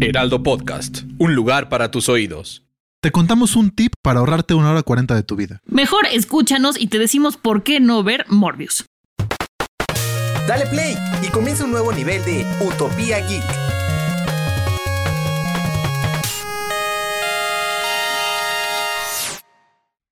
Heraldo Podcast, un lugar para tus oídos. Te contamos un tip para ahorrarte una hora cuarenta de tu vida. Mejor escúchanos y te decimos por qué no ver Morbius. Dale play y comienza un nuevo nivel de Utopía Geek.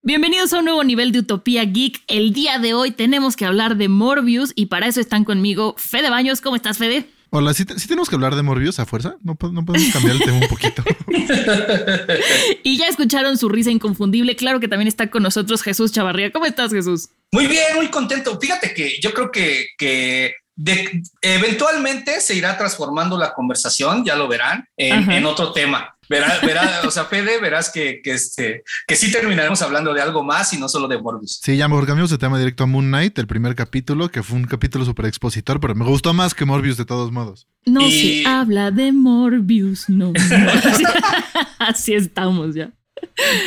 Bienvenidos a un nuevo nivel de Utopía Geek. El día de hoy tenemos que hablar de Morbius y para eso están conmigo Fede Baños. ¿Cómo estás, Fede? Hola, ¿sí, sí tenemos que hablar de Morbius a fuerza? ¿No, po- no podemos cambiar el tema un poquito? Y ya escucharon su risa inconfundible. Claro que también está con nosotros Jesús Chavarría. ¿Cómo estás, Jesús? Muy bien, muy contento. Fíjate que yo creo que, que de- eventualmente se irá transformando la conversación, ya lo verán, en otro tema. Verás, verás, o sea, Fede, verás que, que, este, que sí terminaremos hablando de algo más y no solo de Morbius. Sí, ya mejor cambiamos de tema directo a Moon Knight, el primer capítulo, que fue un capítulo súper expositor, pero me gustó más que Morbius de todos modos. No Y- se habla de Morbius, no. Así estamos ya.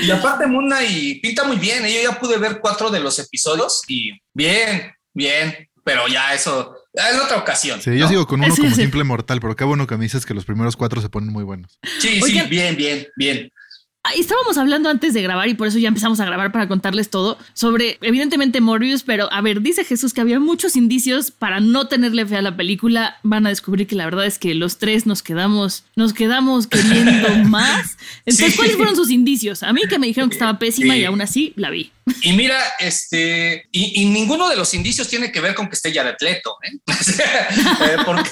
Y aparte, Muna y pinta muy bien. ¿eh? Yo ya pude ver cuatro de los episodios y bien, bien, pero ya eso en otra ocasión. Sí, yo sigo con uno Sí, como sí. simple mortal, pero qué bueno que me dices que los primeros cuatro se ponen muy buenos. Sí, sí, bien, bien, bien. Ah, Estábamos hablando antes de grabar y por eso ya empezamos a grabar para contarles todo sobre, evidentemente, Morbius, pero a ver, dice Jesús que había muchos indicios para no tenerle fe a la película. Van a descubrir que la verdad es que los tres nos quedamos, nos quedamos queriendo más. Entonces, Sí. ¿cuáles fueron sus indicios? A mí que me dijeron que estaba pésima Sí. y aún así la vi. Y mira, este, y, y ninguno de los indicios tiene que ver con que esté Jared Leto, ¿eh? Eh, porque,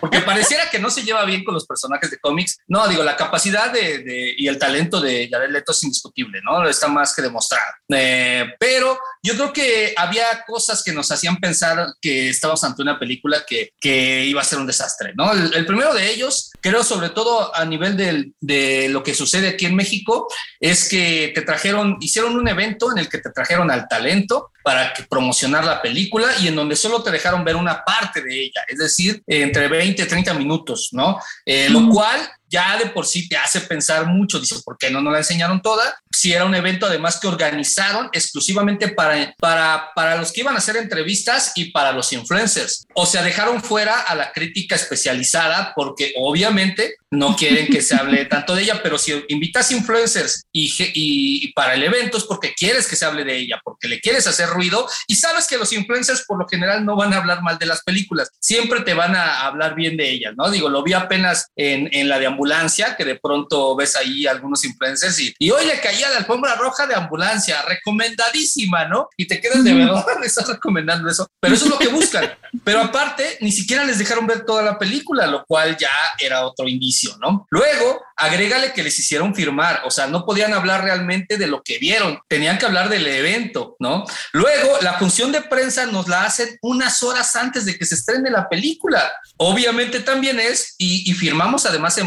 porque pareciera que no se lleva bien con los personajes de cómics. No, digo, la capacidad de, de- y el talento de Jared Leto es indiscutible, ¿no? Está más que demostrado. Eh, pero yo creo que había cosas que nos hacían pensar que estábamos ante una película que, que iba a ser un desastre, ¿no? El, el primero de ellos, creo sobre todo a nivel del- de lo que sucede aquí en México, es que te trajeron, hicieron un evento en el que te trajeron al talento para que promocionar la película y en donde solo te dejaron ver una parte de ella, es decir, entre 20 y 30 minutos, ¿no? Eh, Lo cual ya de por sí te hace pensar mucho, dices, ¿por qué no nos la enseñaron toda? Si era un evento además que organizaron exclusivamente para, para, para los que iban a hacer entrevistas y para los influencers. O sea, dejaron fuera a la crítica especializada porque obviamente no quieren que se hable tanto de ella, pero si invitas influencers y, y, y para el evento es porque quieres que se hable de ella, porque le quieres hacer ruido y sabes que los influencers por lo general no van a hablar mal de las películas, siempre te van a hablar bien de ellas, ¿no? Digo, lo vi apenas en, en la de ambulancia, que de pronto ves ahí algunos influencers y, y oye, caía la alfombra roja de ambulancia, recomendadísima, ¿no? Y te quedas de verdad, estás recomendando eso, pero eso es lo que buscan. Pero aparte, ni siquiera les dejaron ver toda la película, lo cual ya era otro indicio, ¿no? Luego, agrégale que les hicieron firmar, o sea, no podían hablar realmente de lo que vieron, tenían que hablar del evento, ¿no? Luego, la función de prensa nos la hacen unas horas antes de que se estrene la película. Obviamente también es, y, y firmamos además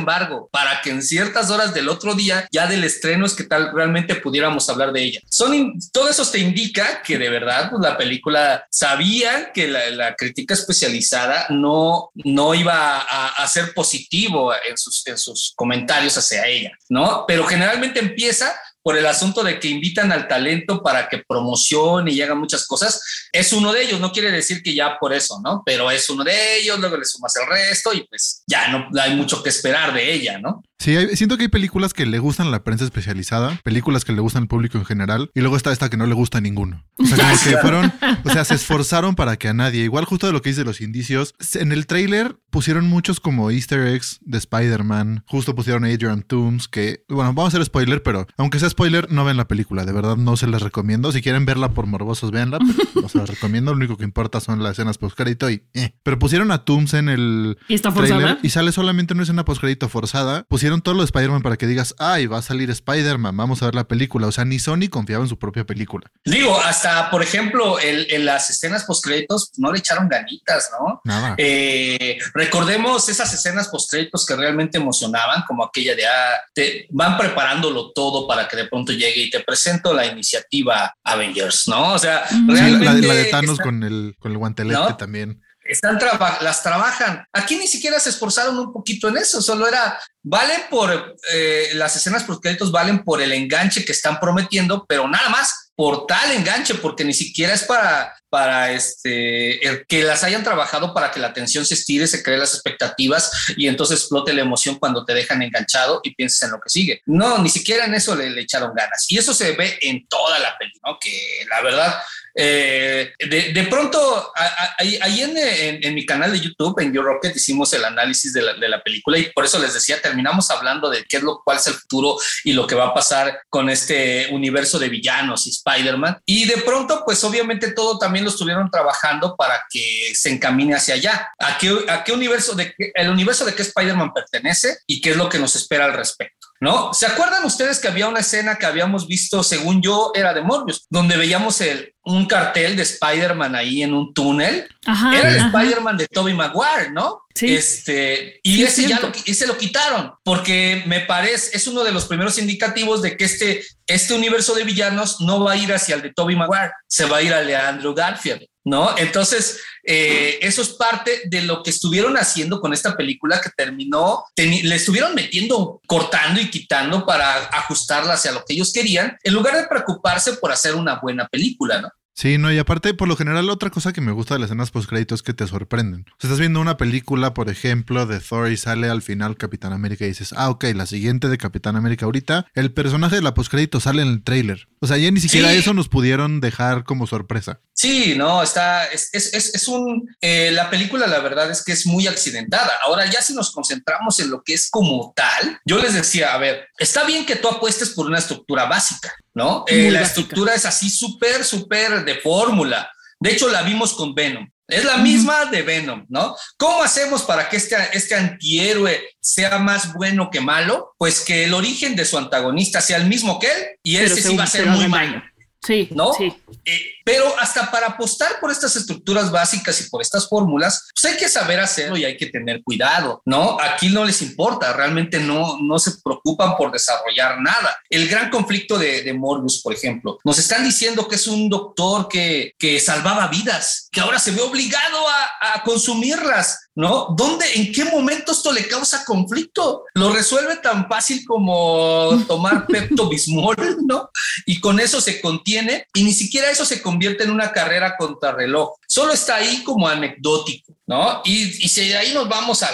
para que en ciertas horas del otro día, ya del estreno, es que tal realmente pudiéramos hablar de ella. Son todo eso te indica que de verdad pues, la película sabían que la, la crítica especializada no, no iba a, a ser positivo en sus, en sus comentarios hacia ella, ¿no? Pero generalmente empieza por el asunto de que invitan al talento para que promocione y haga muchas cosas. Es uno de ellos, no quiere decir que ya por eso, ¿no? Pero es uno de ellos, luego le sumas el resto y pues ya no hay mucho que esperar de ella, ¿no? Sí, hay- siento que hay películas que le gustan a la prensa especializada, películas que le gustan al público en general, y luego está esta que no le gusta a ninguno. O sea, como que fueron, o sea, se esforzaron para que a nadie, igual justo de lo que dice los indicios, en el tráiler pusieron muchos como easter eggs de Spider-Man, justo pusieron a Adrian Toomes, que, bueno, vamos a hacer spoiler, pero aunque sea spoiler, no ven la película, de verdad no se las recomiendo. Si quieren verla por morbosos, véanla, pero no se las recomiendo, lo único que importa son las escenas postcrédito y... eh. Pero pusieron a Toomes en el ¿Y está forzada? y sale solamente una escena postcrédito forzada. Pusieron hicieron todo lo de Spider-Man para que digas, ay, va a salir Spider-Man, vamos a ver la película. O sea, ni Sony confiaba en su propia película. Digo, hasta, por ejemplo, en las escenas post-créditos no le echaron ganitas, ¿no? Nada. Eh, recordemos esas escenas post-créditos que realmente emocionaban, como aquella de, ah, te van preparándolo todo para que de pronto llegue y te presento la iniciativa Avengers, ¿no? O sea, realmente... La, de Thanos con, el, con el guantelete también están las trabajan. Aquí ni siquiera se esforzaron un poquito en eso, solo era, valen por, eh, las escenas por créditos valen por el enganche que están prometiendo, pero nada más por tal enganche, porque ni siquiera es para, para este, que las hayan trabajado para que la atención se estire, se cree las expectativas y entonces explote la emoción cuando te dejan enganchado y piensas en lo que sigue. No, ni siquiera en eso le, le echaron ganas. Y eso se ve en toda la película, ¿no? que la verdad eh, de, pronto, ahí en, mi canal de YouTube, en Your Rocket, hicimos el análisis de la, película y por eso les decía, terminamos hablando de qué es lo cuál es el futuro y lo que va a pasar con este universo de villanos y Spider-Man. Y de pronto, pues obviamente todo también lo estuvieron trabajando para que se encamine hacia allá. ¿A qué, a qué universo, de el universo de qué Spider-Man pertenece y qué es lo que nos espera al respecto? ¿No? ¿Se acuerdan ustedes que había una escena que habíamos visto, según yo, era de Morbius, donde veíamos el, un cartel de Spider-Man ahí en un túnel? era el Spider-Man de Tobey Maguire, ¿no? Sí. Este, y ese ya lo, ese lo quitaron, porque me parece, es uno de los primeros indicativos de que este, este universo de villanos no va a ir hacia el de Tobey Maguire, se va a ir al de Andrew Garfield. ¿no? Entonces, eh, eso es parte de lo que estuvieron haciendo con esta película que terminó, le estuvieron metiendo, cortando y quitando para ajustarla hacia lo que ellos querían, en lugar de preocuparse por hacer una buena película, ¿no? Sí, no, y aparte, por lo general, otra cosa que me gusta de las escenas post-créditos es que te sorprenden. O sea, estás viendo una película, por ejemplo, de Thor y sale al final Capitán América y dices, ah, ok, la siguiente de Capitán América ahorita, el personaje de la post-crédito sale en el trailer. O sea, ya ni siquiera eso nos pudieron dejar como sorpresa. Sí, no, está, es, es, es, un, eh, la película la verdad es que es muy accidentada. Ahora ya si nos concentramos en lo que es como tal, yo les decía, a ver, está bien que tú apuestes por una estructura básica, ¿no? Eh, la estructura es así súper, súper de fórmula. De hecho, la vimos con Venom. Es la misma de Venom, ¿no? ¿Cómo hacemos para que este, este antihéroe sea más bueno que malo? Pues que el origen de su antagonista sea el mismo que él y ese sí va a ser muy malo. Sí, ¿no? Sí. Eh, pero hasta para apostar por estas estructuras básicas y por estas fórmulas, pues hay que saber hacerlo y hay que tener cuidado, ¿no? Aquí no les importa, realmente no, no se preocupan por desarrollar nada. El gran conflicto de, de Morbius, por ejemplo, nos están diciendo que es un doctor que, que salvaba vidas, que ahora se ve obligado a, a consumirlas ¿no? ¿Dónde, en qué momento esto le causa conflicto? Lo resuelve tan fácil como tomar Pepto Bismol, ¿no? Y con eso se contiene y ni siquiera eso se convierte en una carrera contra reloj. Solo está ahí como anecdótico. ¿no? Y, si de ahí nos vamos a,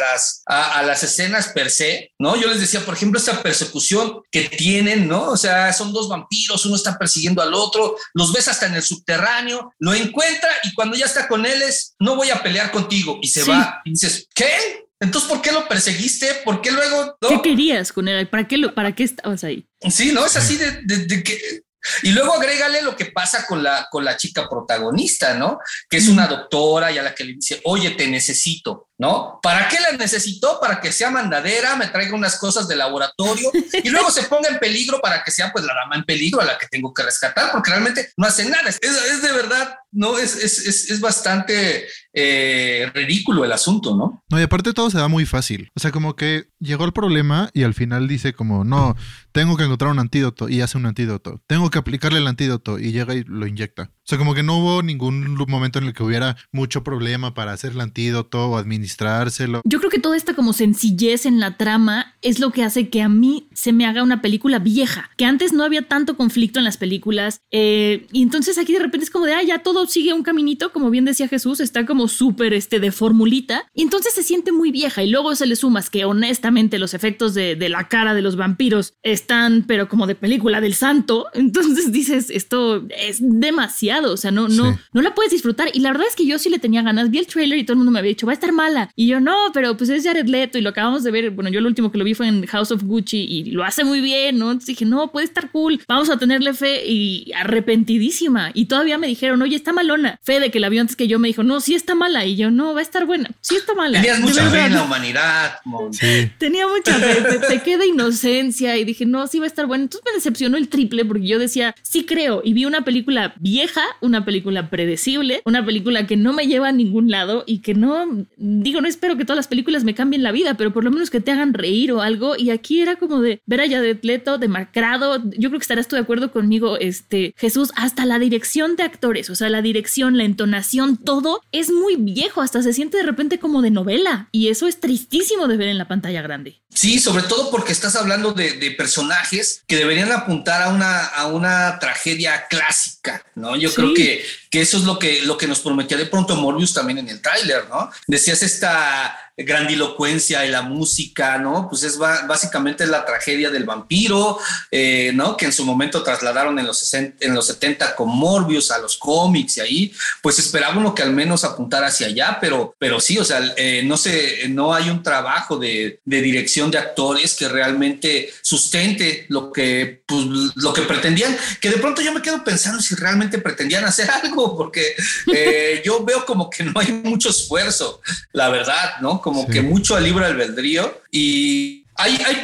las, a, las escenas per se, ¿no? Yo les decía, por ejemplo, esta persecución que tienen, ¿no? O sea, son dos vampiros, uno está persiguiendo al otro, los ves hasta en el subterráneo, lo encuentra y cuando ya está con él es, no voy a pelear contigo y se va y dices, ¿qué? Entonces, ¿por qué lo perseguiste? ¿Por qué luego? ¿Qué querías con él? ¿Para qué, lo, ¿Para qué estabas ahí? Sí, no es así de, de que y luego agrégale lo que pasa con la, con la chica protagonista, ¿no? Que es una doctora y a la que le dice, oye, te necesito. ¿No? ¿Para qué la necesitó? Para que sea mandadera, me traiga unas cosas de laboratorio y luego se ponga en peligro para que sea pues la dama en peligro a la que tengo que rescatar, porque realmente no hace nada. Es, de verdad, no, es, es, es bastante eh, ridículo el asunto, ¿no? No, y aparte todo se da muy fácil. O sea, como que llegó el problema y al final dice como, no, tengo que encontrar un antídoto y hace un antídoto. Tengo que aplicarle el antídoto y llega y lo inyecta. O sea, como que no hubo ningún momento en el que hubiera mucho problema para hacer el antídoto o administrárselo. Yo creo que toda esta como sencillez en la trama es lo que hace que a mí se me haga una película vieja, que antes no había tanto conflicto en las películas eh, y entonces aquí de repente es como de, ah, ya todo sigue un caminito, como bien decía Jesús, está como súper este de formulita y entonces se siente muy vieja y luego se le sumas que honestamente los efectos de, de la cara de los vampiros están pero como de película del santo, entonces dices, esto es demasiado o sea, no, no, no la puedes disfrutar. Y la verdad es que yo sí le tenía ganas. Vi el trailer y todo el mundo me había dicho, va a estar mala, mala. Y yo, no, pero pues es Jared Leto y lo acabamos de ver. Bueno, yo lo último que lo vi fue en House of Gucci y lo hace muy bien, ¿no? Entonces dije, no, puede estar cool. Vamos a tenerle fe y arrepentidísima. Y todavía me dijeron, oye, está malona. Fe de que la vio antes que yo me dijo, no, sí está mala. Y yo, no, va a estar buena. Sí está mala. Tenías mucha fe en la humanidad. Sí. Tenía mucha fe. Te queda inocencia y dije, no, sí va a estar buena. Entonces me decepcionó el triple porque yo decía, sí creo. Y vi una película vieja, una película predecible, una película que no me lleva a ningún lado y que no, digo, no espero que todas las películas me cambien la vida, pero por lo menos que te hagan reír o algo. Y aquí era como de ver a Jared Leto demacrado. Yo creo que estarás tú de acuerdo conmigo, este Jesús, hasta la dirección de actores, o sea, la dirección, la entonación, todo es muy viejo, hasta se siente de repente como de novela. Y eso es tristísimo de ver en la pantalla grande. Sí, sobre todo porque estás hablando de, de personajes que deberían apuntar a una, a una tragedia clásica, ¿no? Yo creo que, que eso es lo que, lo que nos prometía de pronto Morbius también en el tráiler, ¿no? Decías esta grandilocuencia y la música, ¿no? Pues es básicamente la tragedia del vampiro, eh, ¿no? Que en su momento trasladaron en los, 60, en los 70 con Morbius a los cómics y ahí, pues esperaba uno que al menos apuntara hacia allá, pero, pero sí, o sea, eh, no sé, no hay un trabajo de, dirección de actores que realmente sustente lo que, pues, lo que pretendían, que de pronto yo me quedo pensando si realmente pretendían hacer algo, porque eh, yo veo como que no hay mucho esfuerzo, la verdad, ¿no? Que mucho al libre albedrío y hay, hay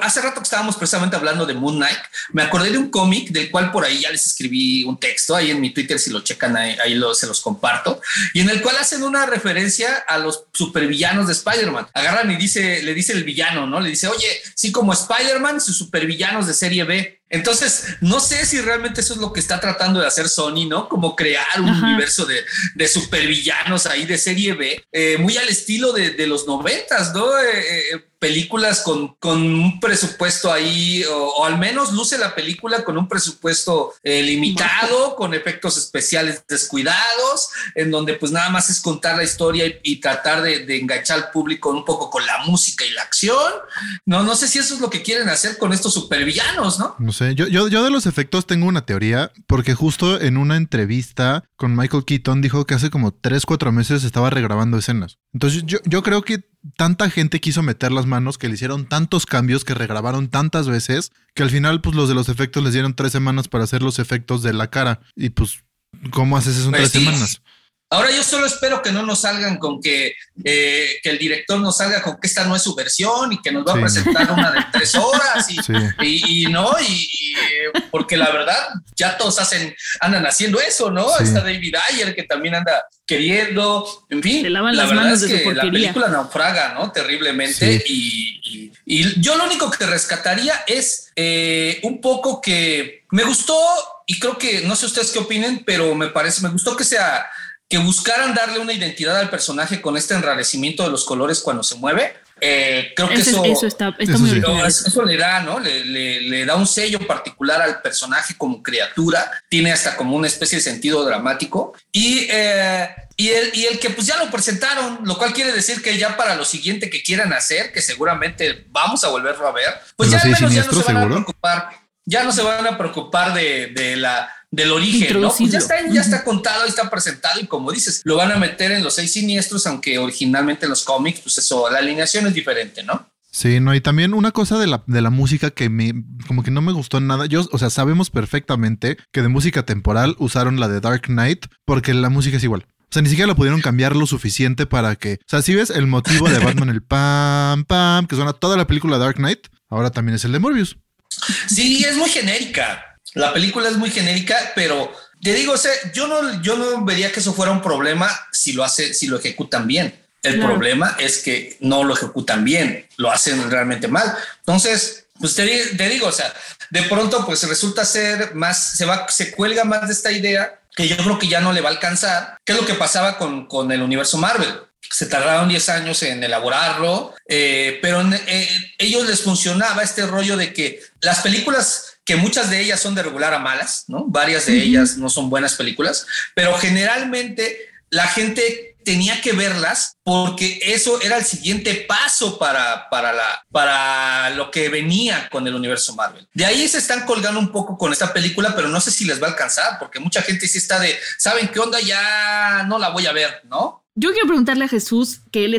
hace rato que estábamos precisamente hablando de Moon Knight, me acordé de un cómic del cual por ahí ya les escribí un texto, ahí en mi Twitter si lo checan ahí, ahí lo, se los comparto, y en el cual hacen una referencia a los supervillanos de Spider-Man. Agarran y dice, le dice el villano, ¿no? Le dice, oye, sí como Spider-Man, sus supervillanos de serie B. Entonces, no sé si realmente eso es lo que está tratando de hacer Sony, ¿no? Como crear un universo de, de, supervillanos ahí de serie B, eh, muy al estilo de, de los noventas, ¿no? Eh, eh, películas con, con, un presupuesto ahí, o, al menos luce la película con un presupuesto limitado, con efectos especiales descuidados, en donde pues nada más es contar la historia y, tratar de, de, enganchar al público un poco con la música y la acción. No, no sé si eso es lo que quieren hacer con estos supervillanos, ¿no? No sé, yo, yo, yo de los efectos tengo una teoría, porque justo en una entrevista con Michael Keaton dijo que hace como 3, 4 meses estaba regrabando escenas. Entonces yo, yo creo que tanta gente quiso meter las manos, que le hicieron tantos cambios, que regrabaron tantas veces, que al final pues los de los efectos les dieron tres semanas para hacer los efectos de la cara. Y pues, ¿cómo haces eso en pues tres semanas? Ahora yo solo espero que no nos salgan con que, eh, que el director nos salga con que esta no es su versión y que nos va a presentar una de tres horas y, no, y, porque la verdad ya todos hacen, andan haciendo eso, ¿no? Está David Ayer que también anda queriendo, en fin, la verdad es que la película naufraga, ¿no? Terriblemente y, yo lo único que rescataría es eh, un poco que me gustó y creo que, no sé ustedes qué opinen, pero me parece, me gustó que sea que buscaran darle una identidad al personaje con este enrarecimiento de los colores cuando se mueve. Eh, creo que eso, eso, está, muy eso le da, ¿no? Le, le, da un sello particular al personaje como criatura, tiene hasta como una especie de sentido dramático y, eh, y, el, y el que pues ya lo presentaron, lo cual quiere decir que ya para lo siguiente que quieran hacer, que seguramente vamos a volverlo a ver, pues ya al menos ya no se van a preocupar, ya no se van a preocupar de, de la del origen, ¿no? Pues ya está, ya está contado, está presentado y como dices, lo van a meter en los seis siniestros, aunque originalmente en los cómics, pues eso, la alineación es diferente, ¿no? Sí, no, y también una cosa de la, de la música que me, como que no me gustó nada. Yo, o sea, sabemos perfectamente que de música temporal usaron la de Dark Knight porque la música es igual. O sea, ni siquiera lo pudieron cambiar lo suficiente para que. O sea, si ves el motivo de Batman, el pam, pam, que suena toda la película Dark Knight, ahora también es el de Morbius. Sí, es muy genérica. La película es muy genérica, pero te digo, o sea, yo no, yo no vería que eso fuera un problema si lo hace, si lo ejecutan bien. El problema es que no lo ejecutan bien, lo hacen realmente mal. Entonces, pues te, digo, o sea, de pronto pues resulta ser más, se va, se cuelga más de esta idea que yo creo que ya no le va a alcanzar. ¿Qué es lo que pasaba con, con el universo Marvel? Se tardaron 10 años en elaborarlo, eh, pero en, eh, ellos les funcionaba este rollo de que las películas que muchas de ellas son de regular a malas, ¿no? Varias de ellas no son buenas películas, pero generalmente la gente tenía que verlas porque eso era el siguiente paso para, para, la, para lo que venía con el universo Marvel. De ahí se están colgando un poco con esta película, pero no sé si les va a alcanzar, porque mucha gente sí está de, ¿saben qué onda? Ya no la voy a ver, ¿no? Yo quiero preguntarle a Jesús que él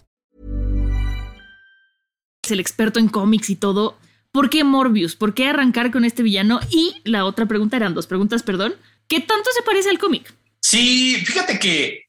Es el experto en cómics y todo. ¿Por qué Morbius? ¿Por qué arrancar con este villano? Y la otra pregunta eran dos preguntas, perdón. ¿Qué tanto se parece al cómic? Sí, fíjate que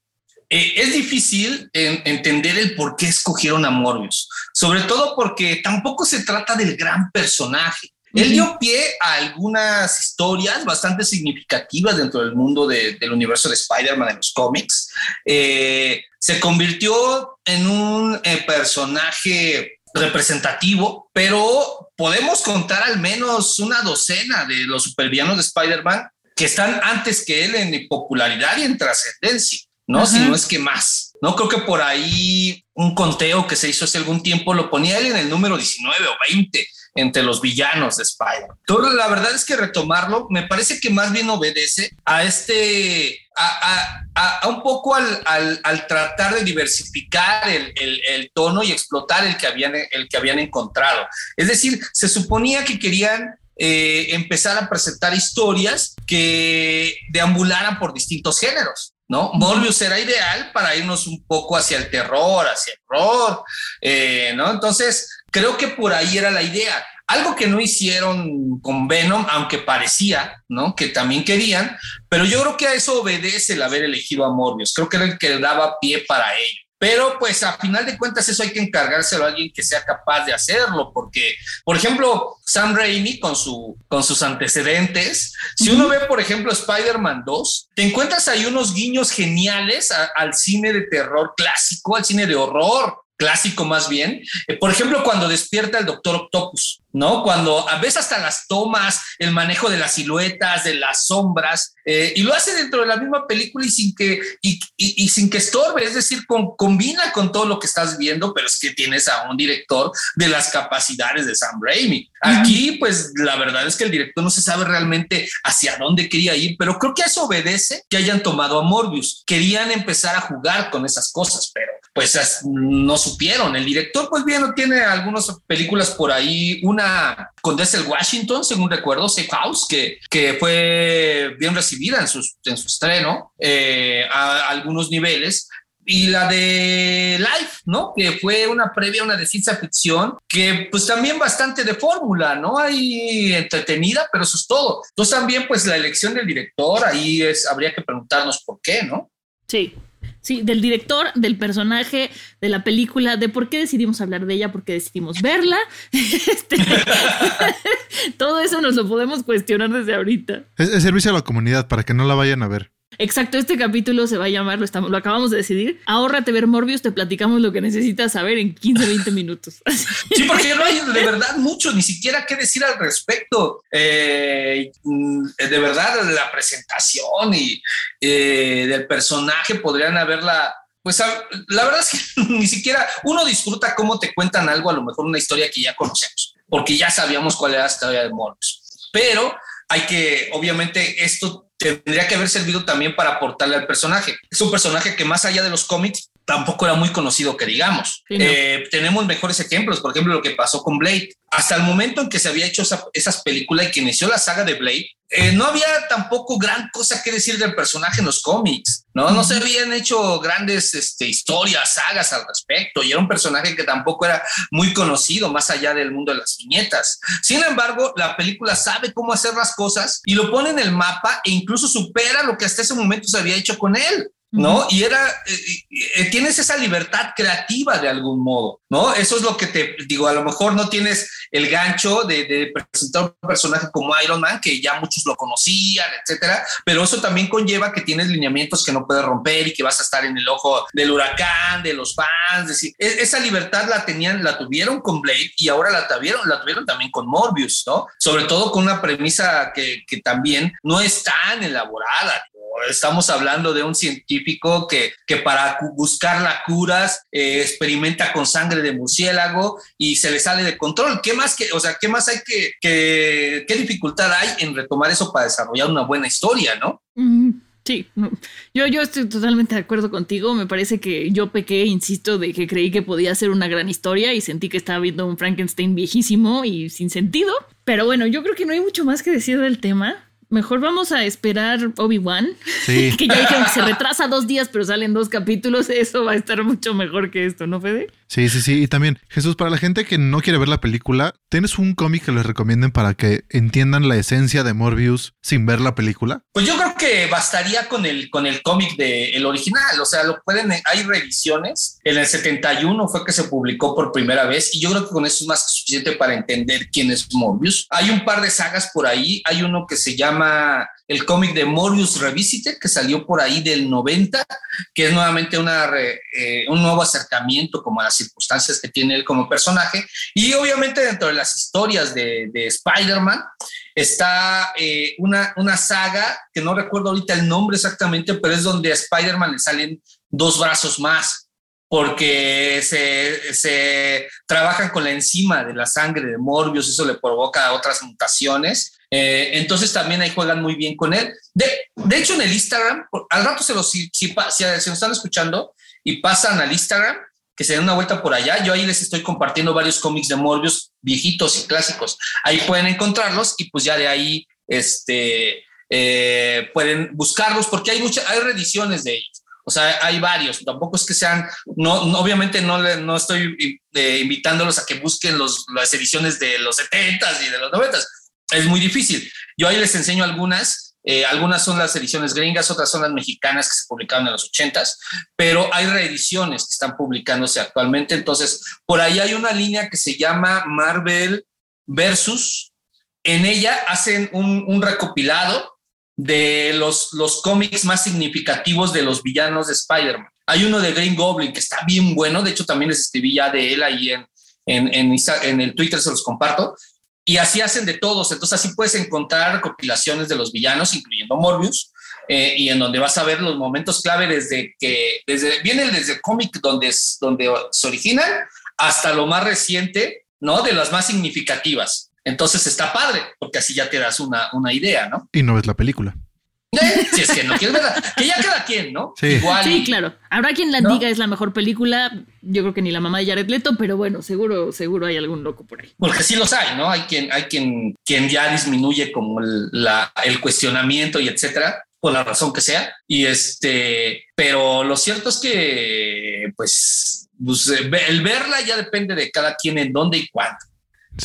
eh, es difícil en- entender el por qué escogieron a Morbius, sobre todo porque tampoco se trata del gran personaje. Él dio pie a algunas historias bastante significativas dentro del mundo de- del universo de Spider-Man en los cómics. Eh, se convirtió en un eh, personaje representativo, pero podemos contar al menos una docena de los supervillanos de Spider-Man que están antes que él en popularidad y en trascendencia, ¿no? Ajá. Si no es que más. No creo que por ahí un conteo que se hizo hace algún tiempo lo ponía él en el número 19 o 20 entre los villanos de. Entonces, la verdad es que retomarlo me parece que más bien obedece a este, a, a- a- a un poco al, al- al tratar de diversificar el, el- el tono y explotar el que habían, el que habían encontrado. Es decir, se suponía que querían eh, empezar a presentar historias que deambularan por distintos géneros. ¿No? Morbius era ideal para irnos un poco hacia el terror, hacia el horror, eh, ¿no? Entonces, creo que por ahí era la idea. Algo que no hicieron con Venom, aunque parecía, ¿no? Que también querían, pero yo creo que a eso obedece el haber elegido a Morbius. Creo que era el que daba pie para ello. Pero pues a final de cuentas eso hay que encargárselo a alguien que sea capaz de hacerlo, porque, por ejemplo, Sam Raimi con, su, con sus antecedentes, si uno ve, por ejemplo, Spider-Man 2, te encuentras ahí unos guiños geniales a- al cine de terror clásico, al cine de horror clásico más bien. Eh, por ejemplo, cuando despierta el Doctor Octopus, ¿no? Cuando a veces hasta las tomas, el manejo de las siluetas, de las sombras, eh, y lo hace dentro de la misma película y sin que, y, y- y sin que estorbe, es decir, con- combina con todo lo que estás viendo, pero es que tienes a un director de las capacidades de Sam Raimi. Aquí, pues la verdad es que el director no se sabe realmente hacia dónde quería ir, pero creo que a eso obedece que hayan tomado a Morbius. Querían empezar a jugar con esas cosas, pero pues no supieron. El director, pues bien, tiene algunas películas por ahí, una con Denzel Washington, según recuerdo, Safe House, que, que fue bien recibida en, sus, en su estreno eh, a, algunos niveles. Y la de Life, ¿no? Que fue una previa, una de ciencia ficción, que pues también bastante de fórmula, ¿no? Ahí entretenida, pero eso es todo. Entonces también pues la elección del director, ahí es, habría que preguntarnos por qué, ¿no? Sí. Sí, del director, del personaje, de la película, de por qué decidimos hablar de ella, por qué decidimos verla. Este, todo eso nos lo podemos cuestionar desde ahorita. Es, es servicio a la comunidad para que no la vayan a ver. Exacto, este capítulo se va a llamar, lo, estamos, lo acabamos de decidir. Ahórrate ver Morbius, te platicamos lo que necesitas saber en 15, 20 minutos. Sí, porque no hay de verdad mucho, ni siquiera qué decir al respecto. Eh, mm, de verdad, la presentación y eh, del personaje podrían haberla. Pues la verdad es que ni siquiera uno disfruta cómo te cuentan algo, a lo mejor una historia que ya conocemos, porque ya sabíamos cuál era la historia de Morbius. Pero hay que, obviamente, esto tendría que haber servido también para aportarle al personaje. Es un personaje que más allá de los cómics tampoco era muy conocido que digamos. Sí, no. Eh, tenemos mejores ejemplos, por ejemplo, lo que pasó con Blade. Hasta el momento en que se había hecho esa- esas películas y que inició la saga de Blade, eh, no había tampoco gran cosa que decir del personaje en los cómics, ¿no? No se habían hecho grandes este, historias, sagas al respecto, y era un personaje que tampoco era muy conocido más allá del mundo de las viñetas. Sin embargo, la película sabe cómo hacer las cosas y lo pone en el mapa e incluso supera lo que hasta ese momento se había hecho con él. ¿No? Y era, eh, tienes esa libertad creativa de algún modo, ¿no? Eso es lo que te digo, a lo mejor no tienes el gancho de, de, presentar un personaje como Iron Man, que ya muchos lo conocían, etcétera, pero eso también conlleva que tienes lineamientos que no puedes romper y que vas a estar en el ojo del huracán, de los fans, es decir, e, esa libertad la tenían, la tuvieron con Blade y ahora la tuvieron, la tuvieron también con Morbius, ¿no? Sobre todo con una premisa que, que también no es tan elaborada, Estamos hablando de un científico que, que para buscar las curas eh, experimenta con sangre de murciélago y se le sale de control. ¿Qué más que, o sea, qué más hay que, que qué dificultad hay en retomar eso para desarrollar una buena historia, no? Sí, yo, yo estoy totalmente de acuerdo contigo. Me parece que yo pequé, insisto, de que creí que podía ser una gran historia y sentí que estaba viendo un Frankenstein viejísimo y sin sentido. Pero bueno, yo creo que no hay mucho más que decir del tema. Mejor vamos a esperar Obi-Wan. que ya dijeron que se retrasa dos días, pero salen dos capítulos. Eso va a estar mucho mejor que esto, ¿no, Fede? Sí, sí, sí. Y también, Jesús, para la gente que no quiere ver la película, ¿tienes un cómic que les recomienden para que entiendan la esencia de Morbius sin ver la película? Pues yo creo que bastaría con el, con el cómic del original. O sea, lo pueden, hay revisiones. En el 71 fue que se publicó por primera vez y yo creo que con eso es más que suficiente para entender quién es Morbius. Hay un par de sagas por ahí. Hay uno que se llama el cómic de Morbius Revisited, que salió por ahí del 90, que es nuevamente una, eh, un nuevo acercamiento como a las circunstancias que tiene él como personaje. Y obviamente dentro de las historias de, Spider-Man está eh, una, una saga, que no recuerdo ahorita el nombre exactamente, pero es donde a Spider-Man le salen dos brazos más porque se, se, trabajan con la enzima de la sangre de Morbius, eso le provoca otras mutaciones. Eh, entonces también ahí juegan muy bien con él. De, de hecho, en el Instagram, al rato se los, si, si, si, nos están escuchando y pasan al Instagram, que se den una vuelta por allá, yo ahí les estoy compartiendo varios cómics de Morbius viejitos y clásicos. Ahí pueden encontrarlos y pues ya de ahí este, eh, pueden buscarlos porque hay, muchas hay reediciones de ellos. O sea, hay varios, tampoco es que sean, no, obviamente no, no estoy eh, invitándolos a que busquen los, las ediciones de los 70s y de los 90s, es muy difícil. Yo ahí les enseño algunas, eh, algunas son las ediciones gringas, otras son las mexicanas que se publicaron en los 80s, pero hay reediciones que están publicándose actualmente, entonces por ahí hay una línea que se llama Marvel versus, en ella hacen un, recopilado de los, los cómics más significativos de los villanos de Spider-Man. Hay uno de Green Goblin que está bien bueno, de hecho también les escribí ya de él ahí en, en, en, el Twitter, se los comparto, y así hacen de todos, entonces así puedes encontrar compilaciones de los villanos, incluyendo Morbius, eh, y en donde vas a ver los momentos clave desde que, desde, viene desde el cómic donde, donde se originan hasta lo más reciente, ¿no? De las más significativas. Entonces está padre, porque así ya te das una, una idea, ¿no? Y no ves la película. Eh, si es que no quieres verla, que ya cada quien, ¿no? Sí, Igual sí claro. Habrá quien la diga es la mejor película. Yo creo que ni la mamá de Jared Leto, pero bueno, seguro, seguro hay algún loco por ahí. Porque sí los hay, ¿no? Hay quien, hay quien, quien ya disminuye como el, la, el cuestionamiento y etcétera, por la razón que sea. Y este, pero lo cierto es que, pues, pues el verla ya depende de cada quien en dónde y cuándo.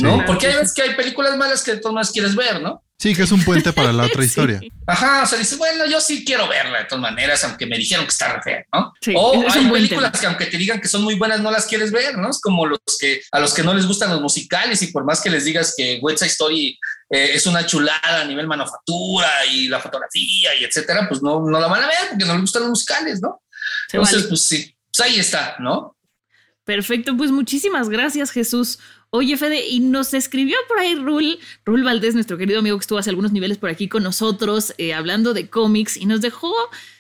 ¿no? Porque hay veces que hay películas malas que de todas maneras quieres ver, ¿no? Sí, que es un puente para la otra historia. Ajá, o sea, dices, bueno, yo sí quiero verla de todas maneras, aunque me dijeron que está re fea, ¿no? o hay películas que aunque te digan que son muy buenas, no las quieres ver, ¿no? Es como los que a los que no les gustan los musicales y por más que les digas que West Side Story eh, es una chulada a nivel manufactura y la fotografía y etcétera, pues no, no la van a ver porque no les gustan los musicales, ¿no? Entonces, pues sí, pues ahí está, ¿no? Perfecto, pues muchísimas gracias, Jesús. Oye, Fede, y nos escribió por ahí Rul, Rul Valdés, nuestro querido amigo que estuvo hace algunos niveles por aquí con nosotros, eh, hablando de cómics, y nos dejó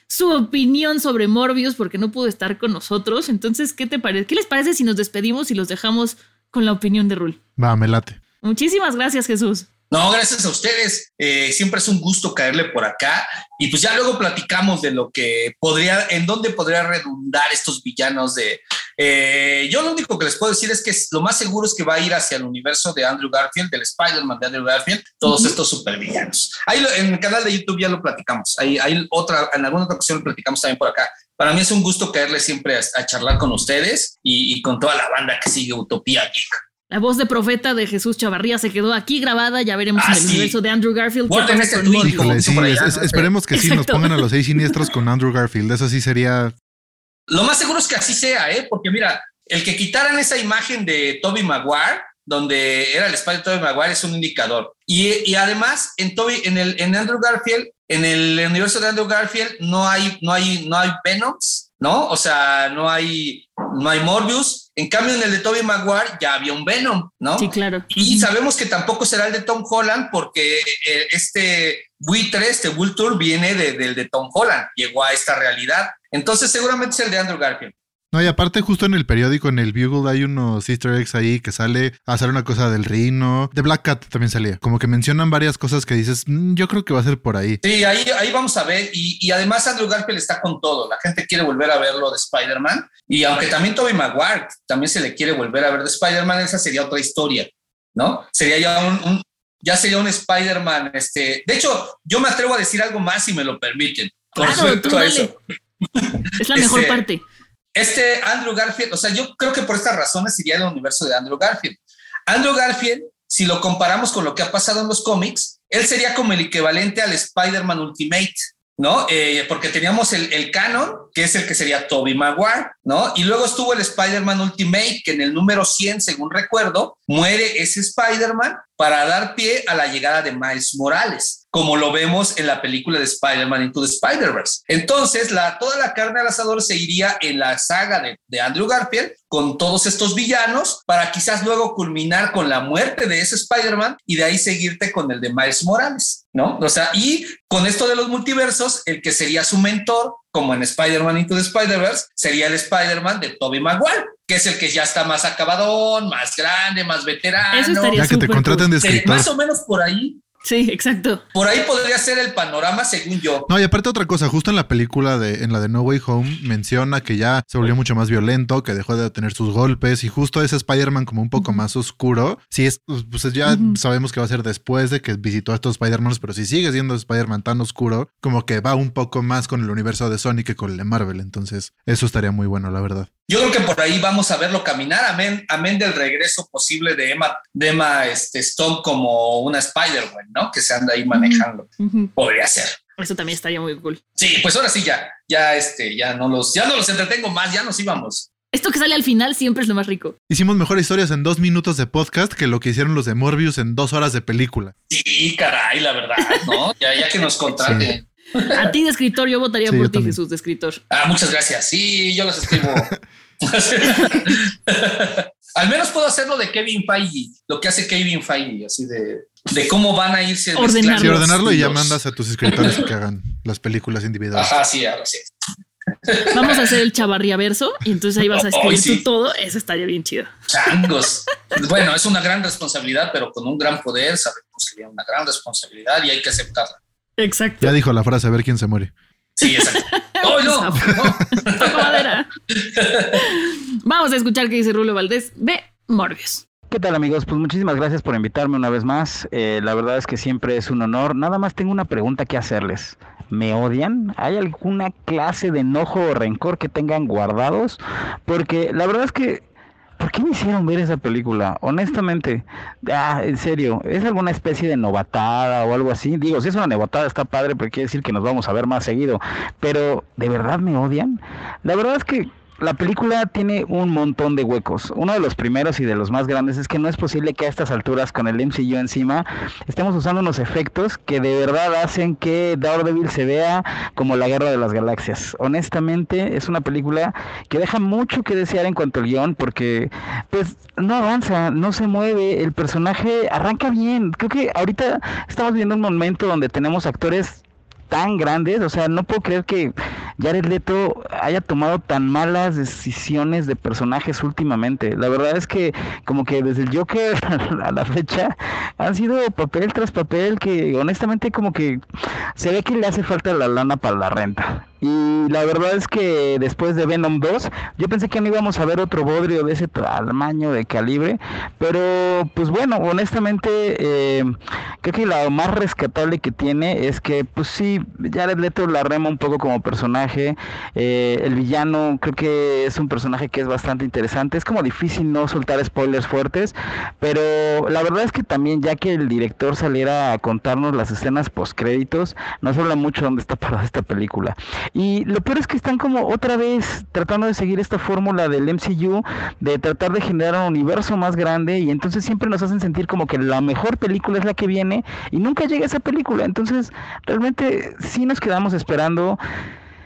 su opinión sobre Morbius porque no pudo estar con nosotros. Entonces, ¿qué te parece? ¿Qué les parece si nos despedimos y los dejamos con la opinión de Rul? Va, me late. Muchísimas gracias, Jesús. No, gracias a ustedes. Eh, siempre es un gusto caerle por acá y pues ya luego platicamos de lo que podría, en dónde podría redundar estos villanos de... Eh, yo lo único que les puedo decir es que lo más seguro es que va a ir hacia el universo de Andrew Garfield, del Spider-Man de Andrew Garfield, todos estos supervillanos. Ahí en el canal de YouTube ya lo platicamos. Ahí, hay otra, en alguna otra ocasión lo platicamos también por acá. Para mí es un gusto caerle siempre a, charlar con ustedes y, y, con toda la banda que sigue Utopía Geek. La voz de profeta de Jesús Chavarría se quedó aquí grabada. Ya veremos Ah, en el sí. universo de Andrew Garfield. qué Guarden pasa este tweet, Híjole, sí, allá, es- ¿no? esperemos que sí nos Exacto. pongan a los seis siniestros con Andrew Garfield. Eso sí sería. Lo más seguro es que así sea, ¿eh? Porque mira, el que quitaran esa imagen de Toby Maguire, donde era el Spider Toby Maguire, es un indicador. Y, y además, en Toby, en el en Andrew Garfield, en el universo de Andrew Garfield, no hay, no hay, no hay Venoms, ¿no? O sea, no hay, no hay Morbius. En cambio, en el de Toby Maguire ya había un Venom, ¿no? Sí, claro. Y sabemos que tampoco será el de Tom Holland porque eh, este buitre, este Vulture, viene de- del de Tom Holland, llegó a esta realidad. Entonces seguramente es el de Andrew Garfield. No, y aparte, justo en el periódico, en el Bugle, hay unos easter eggs ahí que sale a hacer una cosa del Rino. De Black Cat también salía. Como que mencionan varias cosas que dices, "Mm, yo creo que va a ser por ahí. Sí, ahí, ahí vamos a ver. Y, y además Andrew Garfield está con todo. La gente quiere volver a verlo de Spider-Man. Y aunque también Tobey Maguire también se le quiere volver a ver de Spider-Man, esa sería otra historia, ¿no? Sería ya un... un- ya sería un Spider-Man, este... De hecho, yo me atrevo a decir algo más si me lo permiten. Claro, tú a dale. eso. Es la mejor Este, parte. Este Andrew Garfield, o sea, yo creo que por estas razones iría al universo de Andrew Garfield. Andrew Garfield, si lo comparamos con lo que ha pasado en los cómics, él sería como el equivalente al Spider-Man Ultimate, ¿no? Eh, porque teníamos el, el canon, que es el que sería Tobey Maguire, Y luego estuvo el Spider-Man Ultimate, que en el número 100, según recuerdo, muere ese Spider-Man para dar pie a la llegada de Miles Morales, como lo vemos en la película de Spider-Man Into the Spider-Verse. Entonces, toda la carne al asador se iría en la saga de, de Andrew Garfield con todos estos villanos para quizás luego culminar con la muerte de ese Spider-Man y de ahí seguirte con el de Miles Morales, ¿no? O sea, y con esto de los multiversos, el que sería su mentor, como en Spider-Man Into the Spider-Verse, sería el Spider-Man de Tobey Maguire, que es el que ya está más acabadón, más grande, más veterano. Eso estaría Ya que te contraten de escritor. más o menos por ahí, Sí, exacto. por ahí podría ser el panorama según yo. No, y aparte otra cosa, justo en la película de, en la de No Way Home, menciona que ya se volvió mucho más violento, que dejó de tener sus golpes, y justo ese Spider-Man como un poco más oscuro. Si es, pues ya Ujú. sabemos que va a ser después de que visitó a estos Spider-Mans, pero si sigue siendo Spider-Man tan oscuro, como que va un poco más con el universo de Sony que con el de Marvel. Entonces, eso estaría muy bueno, la verdad. Yo creo que por ahí vamos a verlo caminar, amén, amén del regreso posible de Emma, de Emma este, Stone como una Spider-Man, ¿no? Que se anda ahí manejando. Podría ser. Eso también estaría muy cool. Sí, pues ahora sí ya, ya este, ya no los, ya no los entretengo más, ya nos íbamos. Esto que sale al final siempre es lo más rico. Hicimos mejores historias en dos minutos de podcast que lo que hicieron los de Morbius en dos horas de película. Sí, caray, la verdad, ¿no? Ya, ya que nos contraten. A ti de escritor, yo votaría Sí, yo por ti, también. Jesús, de escritor. Ah, muchas gracias. Sí, yo los escribo. Al menos puedo hacerlo de Kevin Feige, lo que hace Kevin Feige, así de, de cómo van a irse. Ordenarlo. Sí, ordenarlo y ya mandas a tus escritores que hagan las películas individuales. Ajá, sí, ahora sí. Vamos a hacer el chavarría verso y entonces ahí vas a escribir sí. tú todo. Eso estaría bien chido. Changos. Bueno, es una gran responsabilidad, pero con un gran poder sabemos que sería una gran responsabilidad y hay que aceptarla. Exacto. Ya dijo la frase, a ver quién se muere. Sí, exacto. ¡Oh, no! madera. Vamos a escuchar qué dice Rulo Valdés de Morbius. ¿Qué tal amigos? Pues muchísimas gracias por invitarme una vez más. Eh, la verdad es que siempre es un honor. Nada más tengo una pregunta que hacerles. ¿Me odian? ¿Hay alguna clase de enojo o rencor que tengan guardados? Porque la verdad es que... ¿Por qué me hicieron ver esa película? Honestamente, ah, en serio, ¿es alguna especie de novatada o algo así? Digo, si es una novatada está padre, pero quiere decir que nos vamos a ver más seguido. Pero, ¿de verdad me odian? La verdad es que la película tiene un montón de huecos. Uno de los primeros y de los más grandes es que no es posible que a estas alturas, con el MCU encima, estemos usando unos efectos que de verdad hacen que Daredevil se vea como la guerra de las galaxias. Honestamente, es una película que deja mucho que desear en cuanto al guion, porque pues no avanza, no se mueve, el personaje arranca bien. Creo que ahorita estamos viendo un momento donde tenemos actores tan grandes, o sea, no puedo creer que Jared Leto haya tomado tan malas decisiones de personajes últimamente. La verdad es que como que desde el Joker a la fecha han sido papel tras papel que honestamente como que se ve que le hace falta la lana para la renta. Y la verdad es que después de Venom 2, yo pensé que no íbamos a ver otro bodrio de ese tamaño, de calibre. Pero, pues bueno, honestamente, eh, creo que lo más rescatable que tiene es que, pues sí, Jared Leto la rema un poco como personaje. Eh, el villano creo que es un personaje que es bastante interesante. Es como difícil no soltar spoilers fuertes. Pero la verdad es que también, ya que el director saliera a contarnos las escenas post créditos, nos habla mucho dónde está parada esta película. Y lo peor es que están como otra vez tratando de seguir esta fórmula del MCU, de tratar de generar un universo más grande y entonces siempre nos hacen sentir como que la mejor película es la que viene y nunca llega esa película. Entonces realmente sí nos quedamos esperando.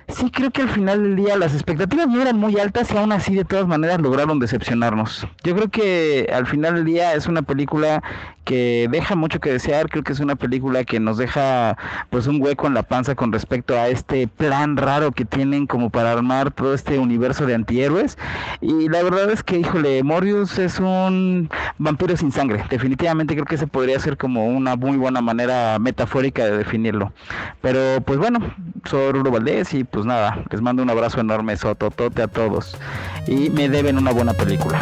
Sí, creo que al final del día las expectativas no eran muy altas y aún así de todas maneras lograron decepcionarnos. Yo creo que al final del día es una película que deja mucho que desear, creo que es una película que nos deja pues un hueco en la panza con respecto a este plan raro que tienen como para armar todo este universo de antihéroes. Y la verdad es que híjole, Morbius es un vampiro sin sangre, definitivamente creo que ese podría ser como una muy buena manera metafórica de definirlo, pero pues bueno, soy Rulo Valdés y pues nada, les mando un abrazo enorme, sototote a todos. Y me deben una buena película.